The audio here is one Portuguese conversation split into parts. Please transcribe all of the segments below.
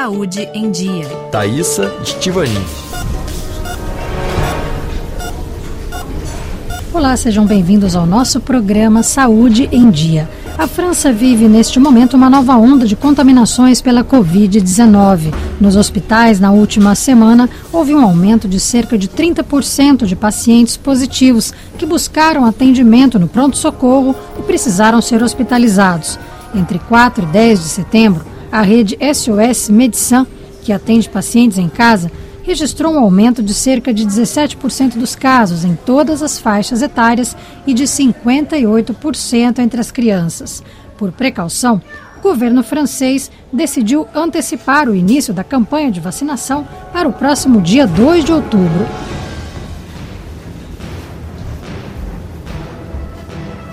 Saúde em Dia. Thaisa Stivani. Olá, sejam bem-vindos ao nosso programa Saúde em Dia. A França vive neste momento uma nova onda de contaminações pela Covid-19. Nos hospitais, na última semana, houve um aumento de cerca de 30% de pacientes positivos que buscaram atendimento no pronto-socorro e precisaram ser hospitalizados. Entre 4 e 10 de setembro, a rede SOS Medicin, que atende pacientes em casa, registrou um aumento de cerca de 17% dos casos em todas as faixas etárias e de 58% entre as crianças. Por precaução, o governo francês decidiu antecipar o início da campanha de vacinação para o próximo dia 2 de outubro.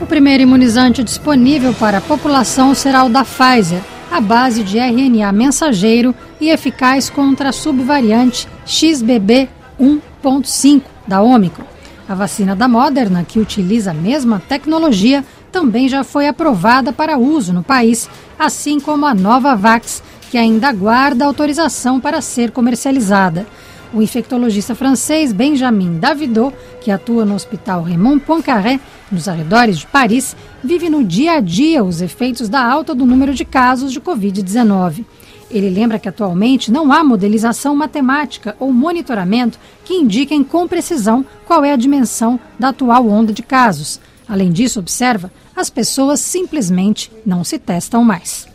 O primeiro imunizante disponível para a população será o da Pfizer, à base de RNA mensageiro e eficaz contra a subvariante XBB 1.5 da Omicron. A vacina da Moderna, que utiliza a mesma tecnologia, também já foi aprovada para uso no país, assim como a Novavax, que ainda aguarda autorização para ser comercializada. O infectologista francês Benjamin Davidot, que atua no Hospital Raymond Poincaré, nos arredores de Paris, vive no dia a dia os efeitos da alta do número de casos de Covid-19. Ele lembra que atualmente não há modelização matemática ou monitoramento que indiquem com precisão qual é a dimensão da atual onda de casos. Além disso, observa, as pessoas simplesmente não se testam mais.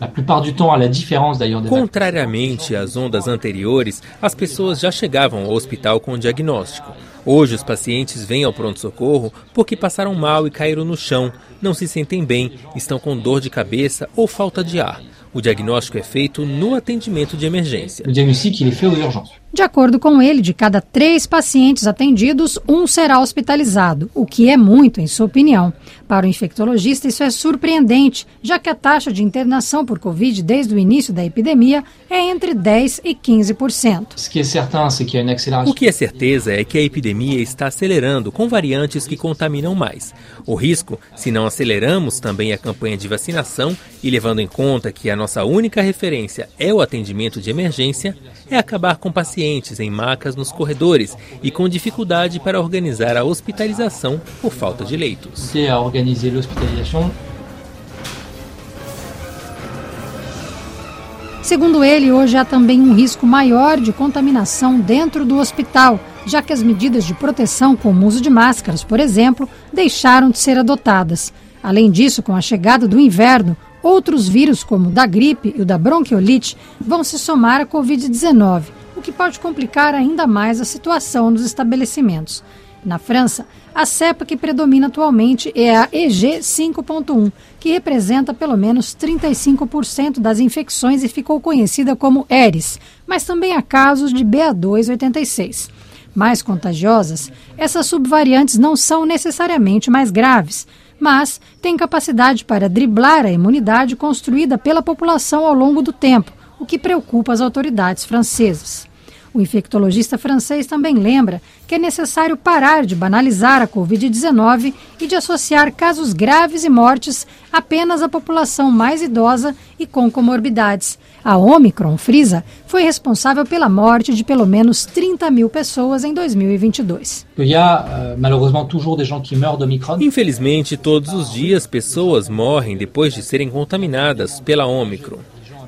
Contrariamente às ondas anteriores, as pessoas já chegavam ao hospital com o diagnóstico. Hoje, os pacientes vêm ao pronto-socorro porque passaram mal e caíram no chão, não se sentem bem, estão com dor de cabeça ou falta de ar. O diagnóstico é feito no atendimento de emergência. O diagnóstico é feito urgência. De acordo com ele, de cada três pacientes atendidos, um será hospitalizado, o que é muito, em sua opinião. Para o infectologista, isso é surpreendente, já que a taxa de internação por Covid desde o início da epidemia é entre 10% e 15%. O que é certeza é que a epidemia está acelerando com variantes que contaminam mais. O risco, se não aceleramos também a campanha de vacinação e levando em conta que a nossa única referência é o atendimento de emergência, é acabar com pacientes pacientes em macas nos corredores e com dificuldade para organizar a hospitalização por falta de leitos. Segundo ele, hoje há também um risco maior de contaminação dentro do hospital, já que as medidas de proteção, como o uso de máscaras, por exemplo, deixaram de ser adotadas. Além disso, com a chegada do inverno, outros vírus, como o da gripe e o da bronquiolite, vão se somar à Covid-19 o que pode complicar ainda mais a situação nos estabelecimentos. Na França, a cepa que predomina atualmente é a EG 5.1, que representa pelo menos 35% das infecções e ficou conhecida como ERIS, mas também há casos de BA286. Mais contagiosas, essas subvariantes não são necessariamente mais graves, mas têm capacidade para driblar a imunidade construída pela população ao longo do tempo, o que preocupa as autoridades francesas. O infectologista francês também lembra que é necessário parar de banalizar a Covid-19 e de associar casos graves e mortes apenas à população mais idosa e com comorbidades. A Omicron, frisa, foi responsável pela morte de pelo menos 30 mil pessoas em 2022. Euh, Infelizmente, todos os dias pessoas morrem depois de serem contaminadas pela Omicron.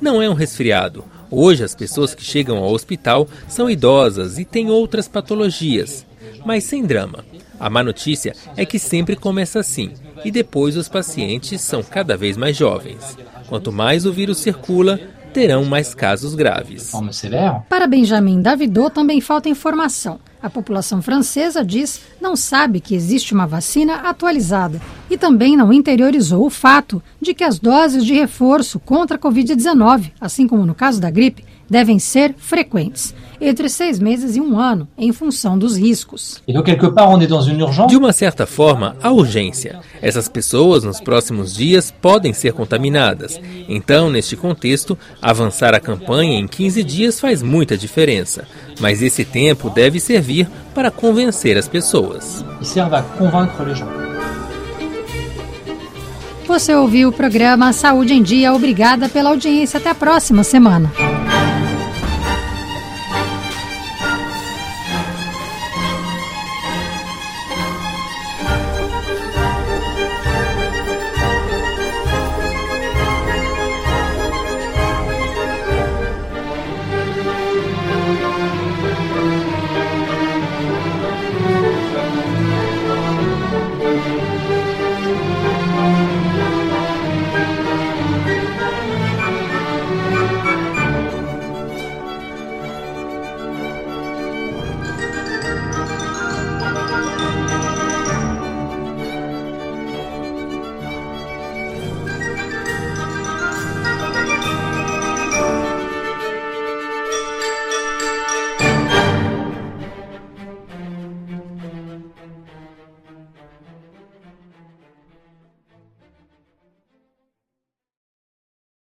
Não é um resfriado. Hoje, as pessoas que chegam ao hospital são idosas e têm outras patologias, mas sem drama. A má notícia é que sempre começa assim, e depois os pacientes são cada vez mais jovens. Quanto mais o vírus circula, terão mais casos graves. Para Benjamin Davidot também falta informação. A população francesa diz não sabe que existe uma vacina atualizada e também não interiorizou o fato de que as doses de reforço contra a Covid-19, assim como no caso da gripe, devem ser frequentes, entre seis meses e um ano, em função dos riscos. De uma certa forma, há urgência. Essas pessoas, nos próximos dias, podem ser contaminadas. Então, neste contexto, avançar a campanha em 15 dias faz muita diferença. Mas esse tempo deve servir para convencer as pessoas. Você ouviu o programa Saúde em Dia. Obrigada pela audiência. Até a próxima semana.